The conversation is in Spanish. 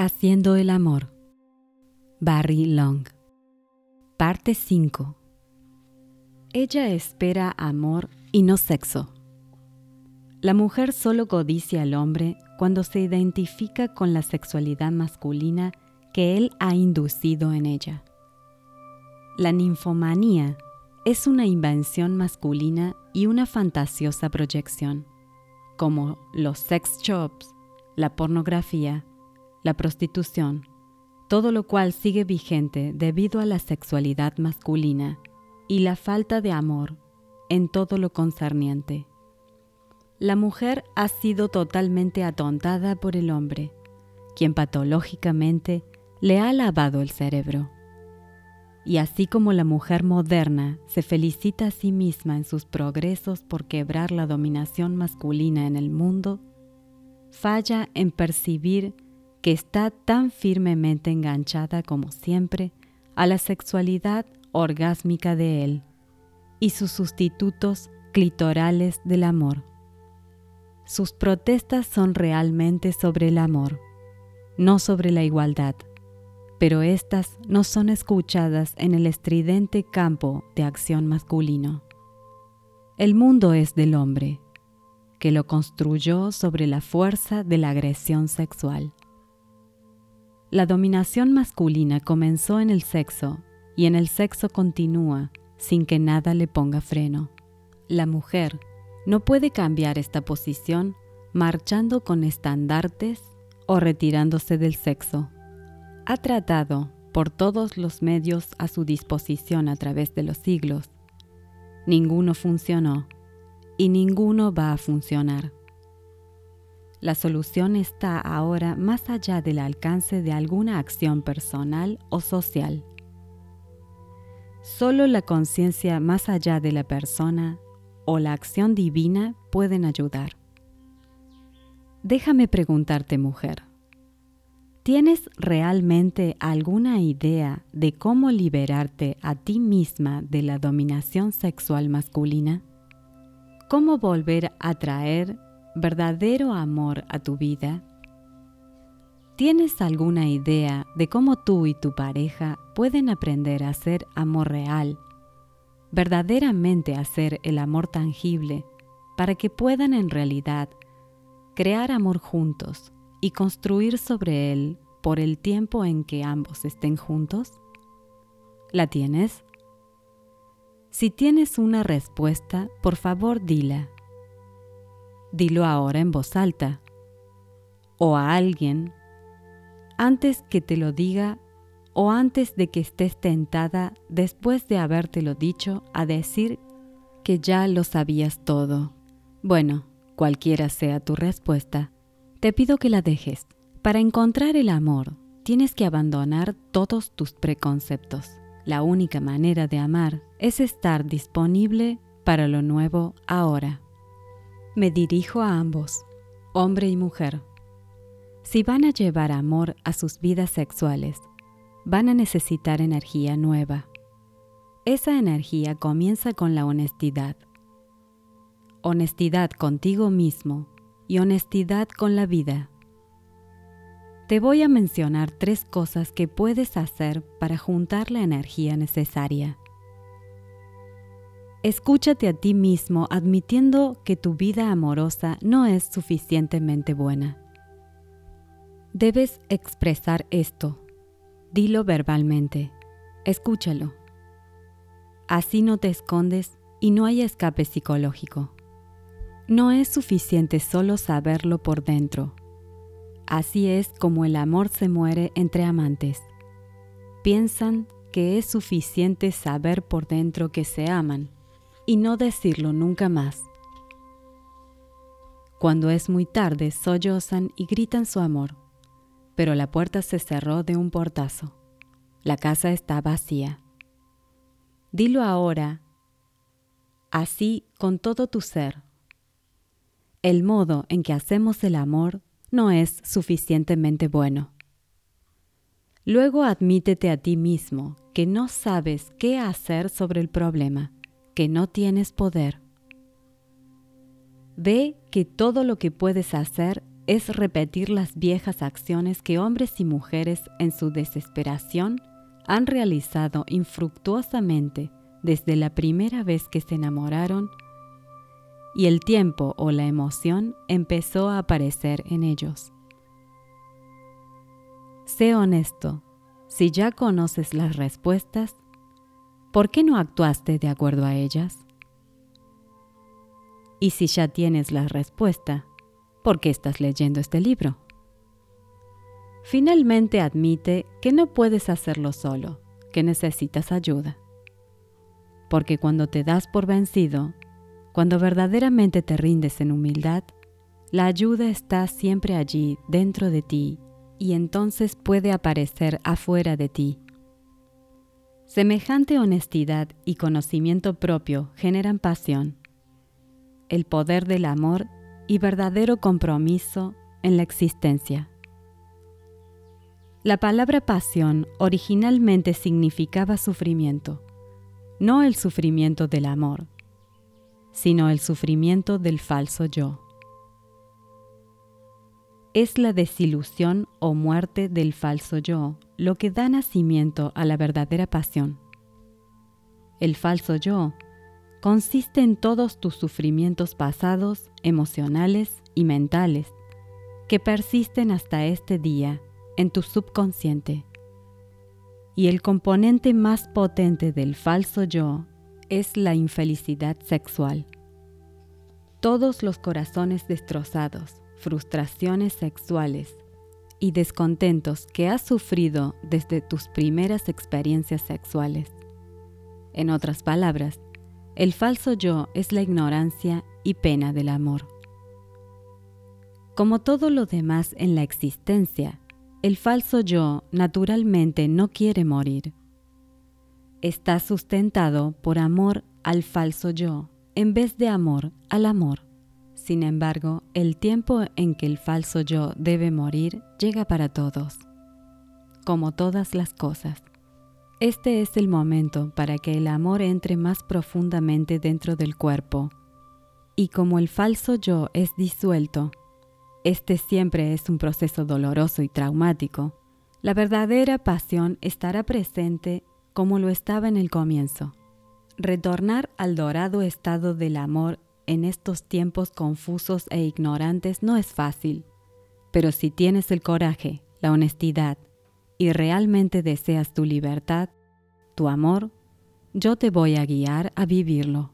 Haciendo el amor. Barry Long. Parte 5. Ella espera amor y no sexo. La mujer solo codicia al hombre cuando se identifica con la sexualidad masculina que él ha inducido en ella. La ninfomanía es una invención masculina y una fantasiosa proyección, como los sex shops, la pornografía, la prostitución, todo lo cual sigue vigente debido a la sexualidad masculina y la falta de amor en todo lo concerniente. La mujer ha sido totalmente atontada por el hombre, quien patológicamente le ha lavado el cerebro. Y así como la mujer moderna se felicita a sí misma en sus progresos por quebrar la dominación masculina en el mundo, falla en percibir que está tan firmemente enganchada como siempre a la sexualidad orgásmica de él y sus sustitutos clitorales del amor. Sus protestas son realmente sobre el amor, no sobre la igualdad, pero éstas no son escuchadas en el estridente campo de acción masculino. El mundo es del hombre, que lo construyó sobre la fuerza de la agresión sexual. La dominación masculina comenzó en el sexo y en el sexo continúa sin que nada le ponga freno. La mujer no puede cambiar esta posición marchando con estandartes o retirándose del sexo. Ha tratado por todos los medios a su disposición a través de los siglos. Ninguno funcionó y ninguno va a funcionar. La solución está ahora más allá del alcance de alguna acción personal o social. Solo la conciencia más allá de la persona o la acción divina pueden ayudar. Déjame preguntarte, mujer, ¿tienes realmente alguna idea de cómo liberarte a ti misma de la dominación sexual masculina? ¿Cómo volver a traer verdadero amor a tu vida? ¿Tienes alguna idea de cómo tú y tu pareja pueden aprender a hacer amor real, verdaderamente hacer el amor tangible, para que puedan en realidad crear amor juntos y construir sobre él por el tiempo en que ambos estén juntos? ¿La tienes? Si tienes una respuesta, por favor dila dilo ahora en voz alta o a alguien antes que te lo diga o antes de que estés tentada después de habértelo dicho a decir que ya lo sabías todo. Bueno, cualquiera sea tu respuesta, te pido que la dejes. Para encontrar el amor, tienes que abandonar todos tus preconceptos. La única manera de amar es estar disponible para lo nuevo ahora. Me dirijo a ambos, hombre y mujer. Si van a llevar amor a sus vidas sexuales, van a necesitar energía nueva. Esa energía comienza con la honestidad. Honestidad contigo mismo y honestidad con la vida. Te voy a mencionar tres cosas que puedes hacer para juntar la energía necesaria. Escúchate a ti mismo admitiendo que tu vida amorosa no es suficientemente buena. Debes expresar esto. Dilo verbalmente. Escúchalo. Así no te escondes y no hay escape psicológico. No es suficiente solo saberlo por dentro. Así es como el amor se muere entre amantes. Piensan que es suficiente saber por dentro que se aman y no decirlo nunca más. Cuando es muy tarde, sollozan y gritan su amor, pero la puerta se cerró de un portazo. La casa está vacía. Dilo ahora, así con todo tu ser. El modo en que hacemos el amor no es suficientemente bueno. Luego admítete a ti mismo que no sabes qué hacer sobre el problema que no tienes poder. Ve que todo lo que puedes hacer es repetir las viejas acciones que hombres y mujeres en su desesperación han realizado infructuosamente desde la primera vez que se enamoraron y el tiempo o la emoción empezó a aparecer en ellos. Sé honesto, si ya conoces las respuestas, ¿por qué no actuaste de acuerdo a ellas? Y si ya tienes la respuesta, ¿por qué estás leyendo este libro? Finalmente admite que no puedes hacerlo solo, que necesitas ayuda. Porque cuando te das por vencido, cuando verdaderamente te rindes en humildad, la ayuda está siempre allí dentro de ti y entonces puede aparecer afuera de ti. Semejante honestidad y conocimiento propio generan pasión, el poder del amor y verdadero compromiso en la existencia. La palabra pasión originalmente significaba sufrimiento, no el sufrimiento del amor, sino el sufrimiento del falso yo es la desilusión o muerte del falso yo lo que da nacimiento a la verdadera pasión. El falso yo consiste en todos tus sufrimientos pasados, emocionales y mentales, que persisten hasta este día en tu subconsciente. Y el componente más potente del falso yo es la infelicidad sexual. Todos los corazones destrozados, frustraciones sexuales y descontentos que has sufrido desde tus primeras experiencias sexuales. En otras palabras, el falso yo es la ignorancia y pena del amor. Como todo lo demás en la existencia, el falso yo naturalmente no quiere morir. Está sustentado por amor al falso yo en vez de amor al amor. Sin embargo, el tiempo en que el falso yo debe morir llega para todos, como todas las cosas. Este es el momento para que el amor entre más profundamente dentro del cuerpo. Y como el falso yo es disuelto, este siempre es un proceso doloroso y traumático, la verdadera pasión estará presente como lo estaba en el comienzo. Retornar al dorado estado del amor en estos tiempos confusos e ignorantes no es fácil, pero si tienes el coraje, la honestidad y realmente deseas tu libertad, tu amor, yo te voy a guiar a vivirlo.